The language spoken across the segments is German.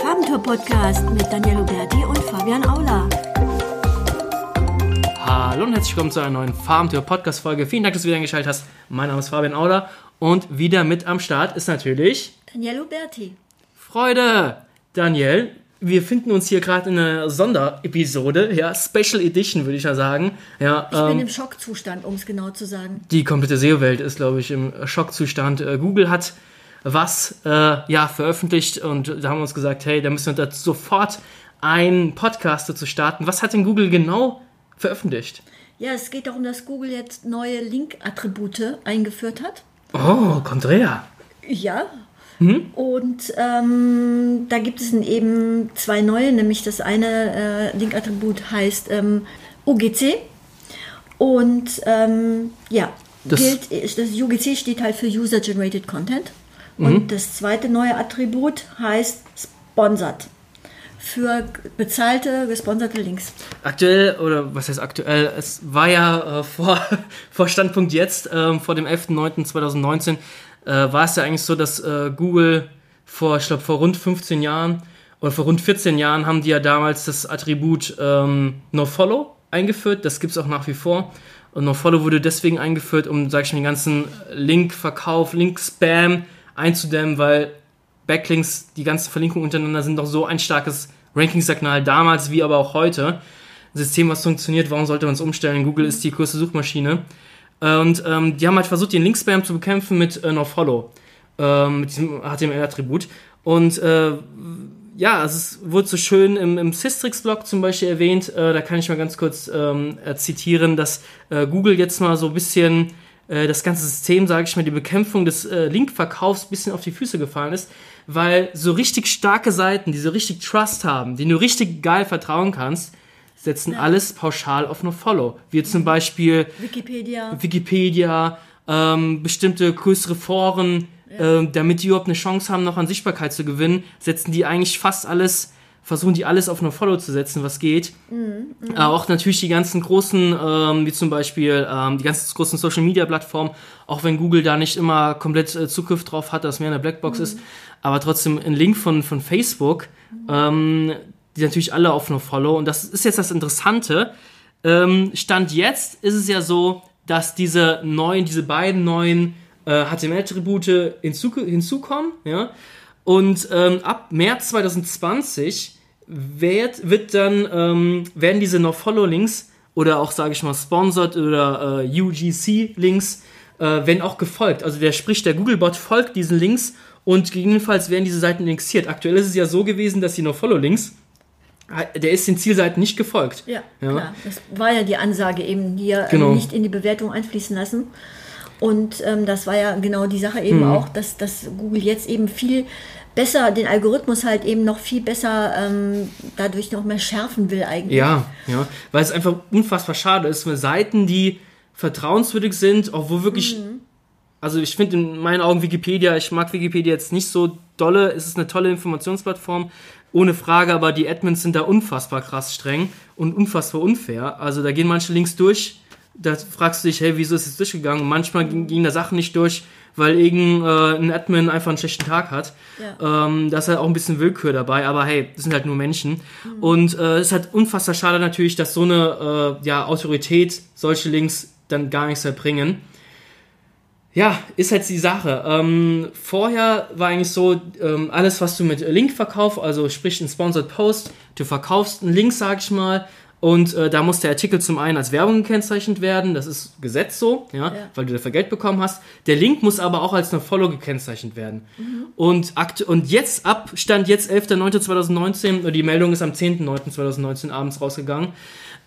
Farbentour-Podcast mit Daniel Huberti und Fabian Aula. Hallo und herzlich willkommen zu einer neuen Farbentour-Podcast-Folge. Vielen Dank, dass du wieder eingeschaltet hast. Mein Name ist Fabian Aula und wieder mit am Start ist natürlich Daniel Huberti. Freude. Daniel, wir finden uns hier gerade in einer Sonderepisode, ja, Special Edition würde ich ja sagen. Ja, Ich bin ähm, im Schockzustand, um es genau zu sagen. die komplette SEO-Welt ist, glaube ich, im Schockzustand. Äh, Google hat was äh, ja veröffentlicht und da haben wir uns gesagt, hey, da müssen wir da sofort einen Podcast dazu starten. Was hat denn Google genau veröffentlicht? Ja, es geht darum, dass Google jetzt neue Link-Attribute eingeführt hat. Oh, Contrea. Ja. Und ähm, da gibt es eben zwei neue, nämlich das eine äh, Link-Attribut heißt ähm, UGC. Und ähm, ja, Das- gilt, das UGC steht halt für User Generated Content. Und das zweite neue Attribut heißt Sponsored. Für bezahlte, gesponserte Links. Aktuell, oder was heißt aktuell, es war ja äh, vor, vor Standpunkt jetzt, ähm, vor dem 11.09.2019, äh, war es ja eigentlich so, dass äh, Google vor, ich glaube, vor rund 15 Jahren oder vor rund 14 Jahren haben die ja damals das Attribut ähm, NoFollow eingeführt. Das gibt es auch nach wie vor. Und NoFollow wurde deswegen eingeführt, um, sag ich mal, den ganzen Link-Verkauf, Link-Spam einzudämmen, weil Backlinks, die ganzen Verlinkungen untereinander sind doch so ein starkes Ranking-Signal damals wie aber auch heute. Ein System, was funktioniert, warum sollte man es umstellen? Google ist die größte Suchmaschine. Äh, Und ähm, die haben halt versucht, den Link-Spam zu bekämpfen mit äh, NoFollow, ähm, mit diesem HTML-Attribut. Und äh, ja, es ist, wurde so schön im, im Systrix-Blog zum Beispiel erwähnt, äh, da kann ich mal ganz kurz ähm, äh, zitieren, dass äh, Google jetzt mal so ein bisschen äh, das ganze System, sage ich mal, die Bekämpfung des äh, Linkverkaufs ein bisschen auf die Füße gefallen ist, weil so richtig starke Seiten, die so richtig Trust haben, denen du richtig geil vertrauen kannst, setzen alles pauschal auf NoFollow. Wie zum Beispiel Wikipedia. Wikipedia, ähm, bestimmte größere Foren, ähm, damit die überhaupt eine Chance haben, noch an Sichtbarkeit zu gewinnen, setzen die eigentlich fast alles, versuchen die alles auf NoFollow zu setzen, was geht. Äh, auch natürlich die ganzen großen, ähm, wie zum Beispiel ähm, die ganzen großen Social Media Plattformen, auch wenn Google da nicht immer komplett äh, Zugriff drauf hat, dass mehr eine Blackbox ist, aber trotzdem ein Link von, von Facebook, ähm, die natürlich alle auf NoFollow. Und das ist jetzt das Interessante. Ähm, Stand jetzt ist es ja so, dass diese neuen, diese beiden neuen äh, HTML-Attribute hinzu, hinzukommen, ja. Und ähm, ab März 2020 wird, wird dann, ähm, werden diese No-Follow-Links oder auch, sage ich mal, Sponsored oder äh, UGC-Links, äh, werden auch gefolgt. Also der spricht, der Googlebot folgt diesen Links und gegebenenfalls werden diese Seiten indexiert. Aktuell ist es ja so gewesen, dass die No-Follow-Links, äh, der ist den Zielseiten nicht gefolgt. Ja, Ja. klar. Das war ja die Ansage eben hier, Genau. nicht in die Bewertung einfließen lassen. Und ähm, das war ja genau die Sache Mhm. eben auch, dass, dass Google jetzt eben viel besser, den Algorithmus halt eben noch viel besser ähm, dadurch noch mehr schärfen will eigentlich. Ja, ja, weil es einfach unfassbar schade ist, weil Seiten, die vertrauenswürdig sind, auch wo wirklich, also ich finde in meinen Augen Wikipedia, ich mag Wikipedia jetzt nicht so dolle, es ist eine tolle Informationsplattform, ohne Frage, aber die Admins sind da unfassbar krass streng und unfassbar unfair. Also da gehen manche Links durch, da fragst du dich, hey, wieso ist es durchgegangen? Manchmal ging- gingen da Sachen nicht durch, weil irgendein Admin einfach einen schlechten Tag hat. Ja. Ähm, da ist halt auch ein bisschen Willkür dabei, aber hey, das sind halt nur Menschen. Und äh, es ist halt unfassbar schade natürlich, dass so eine äh, ja, Autorität solche Links dann gar nichts mehr bringen. Ja, ist halt die Sache. Ähm, vorher war eigentlich so, ähm, alles, was du mit Linkverkauf, also sprich ein Sponsored Post, du verkaufst einen Link, sag ich mal, und äh, da muss der Artikel zum einen als Werbung gekennzeichnet werden, das ist Gesetz so, ja, Ja. weil du dafür Geld bekommen hast. Der Link muss aber auch als eine Follow gekennzeichnet werden. Und, akt und jetzt ab, stand jetzt 11.09.2019, und die Meldung ist am 10.09.2019 abends rausgegangen.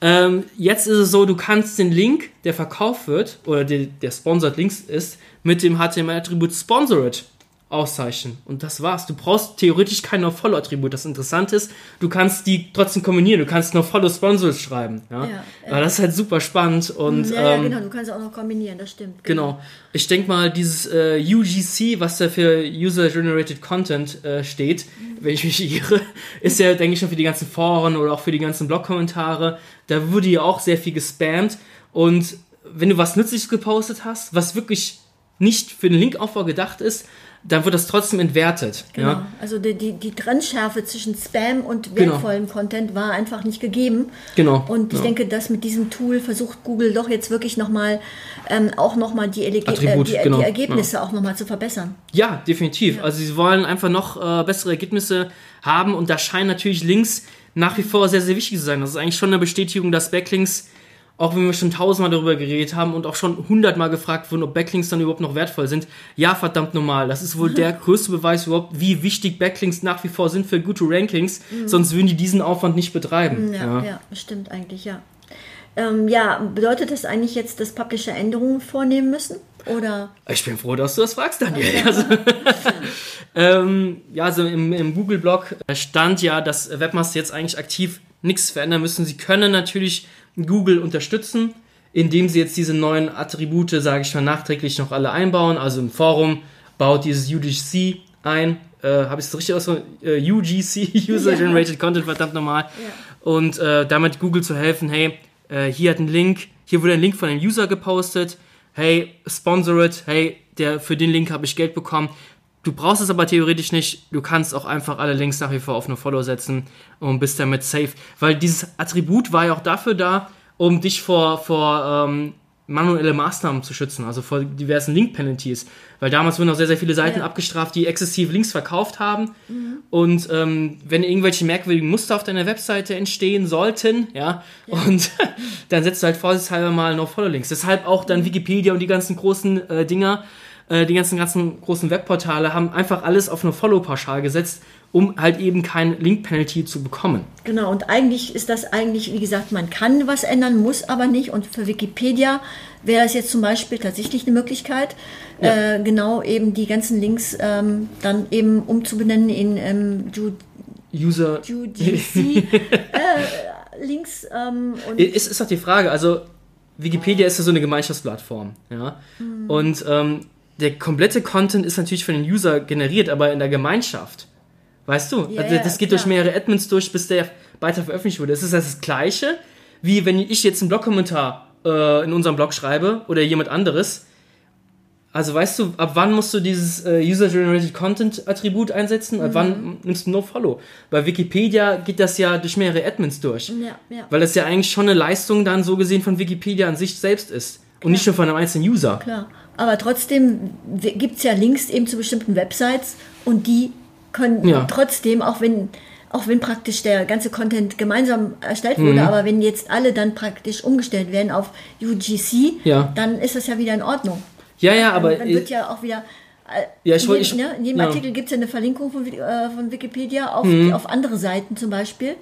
Ähm, jetzt ist es so, du kannst den Link, der verkauft wird, oder der, der Sponsored Links ist, mit dem HTML-Attribut Sponsored auszeichnen. Und das war's. Du brauchst theoretisch kein No-Follow-Attribut. Das Interessante ist, du kannst die trotzdem kombinieren. Du kannst No-Follow-Sponsored schreiben. Ja? Ja. Aber das ist halt super spannend. Und, Ja, ja, ähm, genau, du kannst auch noch kombinieren, das stimmt. Genau. Ich denke mal, dieses äh, UGC, was da für User Generated Content äh, steht, wenn ich mich irre, ist ja, denke ich, schon für die ganzen Foren oder auch für die ganzen Blog-Kommentare. Da wurde ja auch sehr viel gespammt. Und wenn du was Nützliches gepostet hast, was wirklich nicht für den Linkaufbau gedacht ist, dann wird das trotzdem entwertet. Genau. Ja? Also die, die, die Trennschärfe zwischen Spam und wertvollem genau. Content war einfach nicht gegeben. Genau. Und ich ja. denke, dass mit diesem Tool versucht Google doch jetzt wirklich nochmal ähm, auch nochmal die, Ele Attribut, äh, die, genau. die, Ergebnisse ja. auch nochmal zu verbessern. Ja, definitiv. Also sie wollen einfach noch äh, bessere Ergebnisse haben und da scheinen natürlich Links nach wie vor sehr, sehr wichtig zu sein. Das ist eigentlich schon eine Bestätigung, dass Backlinks auch wenn wir schon tausendmal darüber geredet haben und auch schon hundertmal gefragt wurden, ob Backlinks dann überhaupt noch wertvoll sind. Ja, verdammt normal. Das ist wohl der größte Beweis überhaupt, wie wichtig Backlinks nach wie vor sind für gute Rankings. Mhm. Sonst würden die diesen Aufwand nicht betreiben. Ja, ja. ja stimmt eigentlich, ja. Ähm, ja, bedeutet das eigentlich jetzt, dass Publisher Änderungen vornehmen müssen? Oder? Ich bin froh, dass du das fragst, Daniel. Also, ähm, ja, also im, im Google-Blog stand ja, dass Webmaster jetzt eigentlich aktiv nichts verändern müssen. Sie können natürlich Google unterstützen, indem sie jetzt diese neuen Attribute, sage ich mal, nachträglich noch alle einbauen. Also im Forum baut dieses UGC ein. Äh, Habe ich es richtig aus? Äh, UGC, User Generated ja. Content, verdammt normal. Ja. Und äh, damit Google zu helfen, hey, äh, hier hat ein Link, hier wurde ein Link von einem User gepostet, hey, sponsor it, hey, der, für den Link habe ich Geld bekommen. Du brauchst es aber theoretisch nicht. Du kannst auch einfach alle Links nach wie vor auf eine Follow setzen und bist damit safe. Weil dieses Attribut war ja auch dafür da, um dich vor, vor ähm, manuelle Maßnahmen zu schützen, also vor diversen Link-Penalties. Weil damals wurden auch sehr, sehr viele Seiten ja. abgestraft, die exzessiv Links verkauft haben. Mhm. Und ähm, wenn irgendwelche merkwürdigen Muster auf deiner Webseite entstehen sollten, ja, ja. und dann setzt du halt vorsichtshalber mal No-Follow-Links. Deshalb auch dann mhm. Wikipedia und die ganzen großen äh, Dinger äh, die ganzen, ganzen großen Webportale haben einfach alles auf eine Follow-Pauschal gesetzt, um halt eben kein Link-Penalty zu bekommen. Genau, und eigentlich ist das eigentlich, wie gesagt, man kann was ändern, muss aber nicht. Und für Wikipedia wäre das jetzt zum Beispiel tatsächlich eine Möglichkeit, ja. äh, genau eben die ganzen Links ähm, dann eben umzubenennen in ähm, Ju User UGC äh, Links. Ähm, und ist, ist doch die Frage, also Wikipedia ist ja so eine Gemeinschaftsplattform, ja. Mhm. Und ähm, der komplette Content ist natürlich von den User generiert, aber in der Gemeinschaft. Weißt du? Ja, also das geht klar. durch mehrere Admins durch, bis der weiter veröffentlicht wurde. Es ist das Gleiche, wie wenn ich jetzt einen Blogkommentar äh, in unserem Blog schreibe oder jemand anderes. Also weißt du, ab wann musst du dieses äh, User-Generated Content-Attribut einsetzen? Mhm. Ab wann nimmst du No-Follow? Bei Wikipedia geht das ja durch mehrere Admins durch. Ja, ja. Weil das ja eigentlich schon eine Leistung dann so gesehen von Wikipedia an sich selbst ist. Klar. Und nicht nur von einem einzelnen User. Klar. Aber trotzdem gibt es ja Links eben zu bestimmten Websites und die können ja. trotzdem, auch wenn, auch wenn praktisch der ganze Content gemeinsam erstellt wurde, mhm. aber wenn jetzt alle dann praktisch umgestellt werden auf UGC, ja. dann ist das ja wieder in Ordnung. Ja, ja, aber. Dann, dann wird ja auch wieder. Äh, ja, ich, in, jedem, ich, ne, in jedem ja. Artikel gibt es ja eine Verlinkung von, äh, von Wikipedia auf, mhm. auf andere Seiten zum Beispiel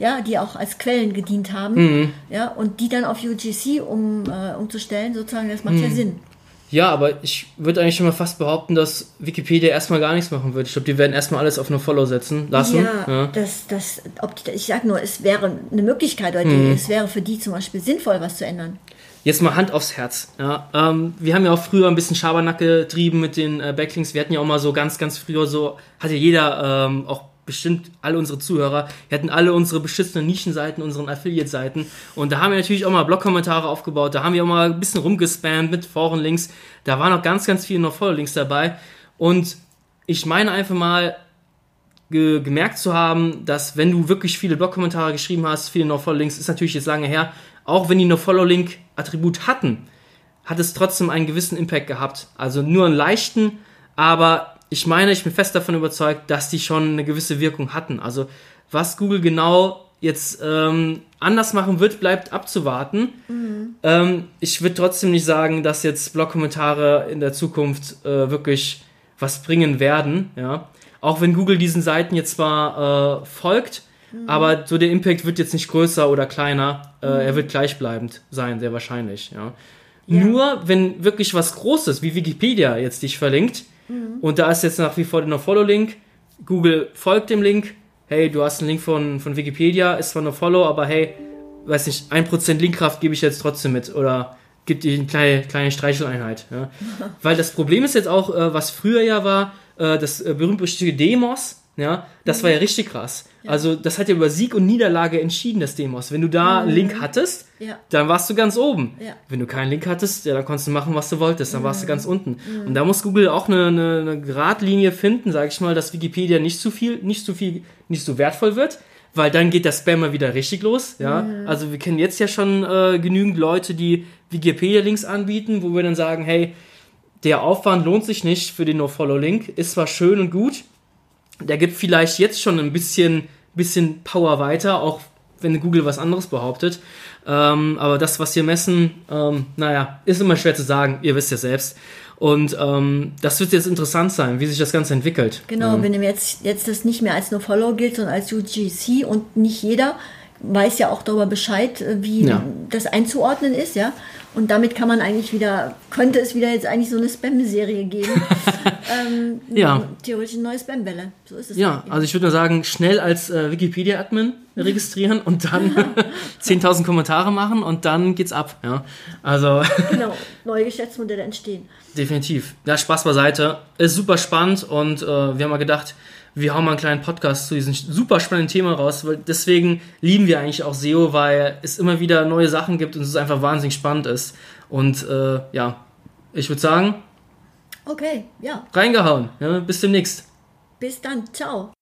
ja, die auch als Quellen gedient haben, mhm. ja, und die dann auf UGC um, äh, umzustellen, sozusagen, das macht mhm. ja Sinn. Ja, aber ich würde eigentlich schon mal fast behaupten, dass Wikipedia erstmal gar nichts machen wird. Ich glaube, die werden erstmal alles auf eine Follow setzen lassen. Ja, ja. Das, das, ob die, ich sage nur, es wäre eine Möglichkeit, oder mhm. es wäre für die zum Beispiel sinnvoll, was zu ändern. Jetzt mal Hand aufs Herz. Ja, ähm, wir haben ja auch früher ein bisschen Schabernack getrieben mit den äh, Backlinks. Wir hatten ja auch mal so ganz, ganz früher so, hatte jeder ähm, auch bestimmt alle unsere Zuhörer, wir hatten alle unsere beschissenen Nischenseiten, unseren Affiliate-Seiten. Und da haben wir natürlich auch mal Blog-Kommentare aufgebaut, da haben wir auch mal ein bisschen rumgespammt mit Forenlinks, da waren auch ganz, ganz viele noch Follow-Links dabei. Und ich meine einfach mal ge gemerkt zu haben, dass wenn du wirklich viele Blog-Kommentare geschrieben hast, viele No-Follow-Links, ist natürlich jetzt lange her, auch wenn die No-Follow-Link-Attribut hatten, hat es trotzdem einen gewissen Impact gehabt. Also nur einen leichten, aber ich meine, ich bin fest davon überzeugt, dass die schon eine gewisse Wirkung hatten. Also was Google genau jetzt ähm, anders machen wird, bleibt abzuwarten. Mhm. Ähm, ich würde trotzdem nicht sagen, dass jetzt Blog-Kommentare in der Zukunft äh, wirklich was bringen werden. Ja? Auch wenn Google diesen Seiten jetzt zwar äh, folgt, mhm. aber so der Impact wird jetzt nicht größer oder kleiner. Äh, mhm. Er wird gleichbleibend sein, sehr wahrscheinlich. Ja? ja? Nur wenn wirklich was Großes wie Wikipedia jetzt dich verlinkt, Mhm. Und da ist jetzt nach wie vor der No-Follow-Link. Google folgt dem Link. Hey, du hast einen Link von, von Wikipedia, ist zwar No-Follow, aber hey, weiß nicht, 1% Linkkraft gebe ich jetzt trotzdem mit. Oder gibt dir eine kleine, kleine Streicheleinheit. Ja? Weil das Problem ist jetzt auch, äh, was früher ja war, äh, das äh, berühmt-berüchtigte Demos. Ja, das war ja richtig krass. Also das hat ja über Sieg und Niederlage entschieden, das Demos. Wenn du da einen Link hattest, Ja. dann warst du ganz oben. Ja. Wenn du keinen Link hattest, ja, dann konntest du machen, was du wolltest, dann warst du ganz unten. Und da muss Google auch eine, eine, eine Gradlinie finden, sage ich mal, dass Wikipedia nicht zu viel, nicht zu viel, nicht so wertvoll wird, weil dann geht der Spam mal wieder richtig los. Ja, also wir kennen jetzt ja schon äh, genügend Leute, die Wikipedia-Links anbieten, wo wir dann sagen, hey, der Aufwand lohnt sich nicht für den No-Follow-Link, ist zwar schön und gut, der gibt vielleicht jetzt schon ein bisschen, bisschen Power weiter, auch wenn Google was anderes behauptet. Ähm, aber das, was wir messen, ähm, naja, ist immer schwer zu sagen. Ihr wisst ja selbst. Und ähm, das wird jetzt interessant sein, wie sich das Ganze entwickelt. Genau, wenn jetzt, jetzt das nicht mehr als No-Follow gilt, sondern als UGC und nicht jeder weiß ja auch darüber Bescheid, äh, wie Ja. das einzuordnen ist, ja. Und damit kann man eigentlich wieder, könnte es wieder jetzt eigentlich so eine Spam-Serie geben. ähm, Ja. Theoretisch eine neue Spam-Welle. So ist es. Ja, also ich würde nur sagen, schnell als äh, Wikipedia-Admin registrieren und dann 10.000 Kommentare machen und dann geht's ab. Ja, also Genau, neue Geschäftsmodelle entstehen. definitiv. Ja, Spaß beiseite. Ist super spannend und äh, wir haben mal gedacht, wir hauen mal einen kleinen Podcast zu diesem super spannenden Thema raus, weil deswegen lieben wir eigentlich auch SEO, weil es immer wieder neue Sachen gibt und es einfach wahnsinnig spannend ist. Und äh, ja, ich würde sagen, Okay, ja. reingehauen. Ja, bis demnächst. Bis dann. Ciao.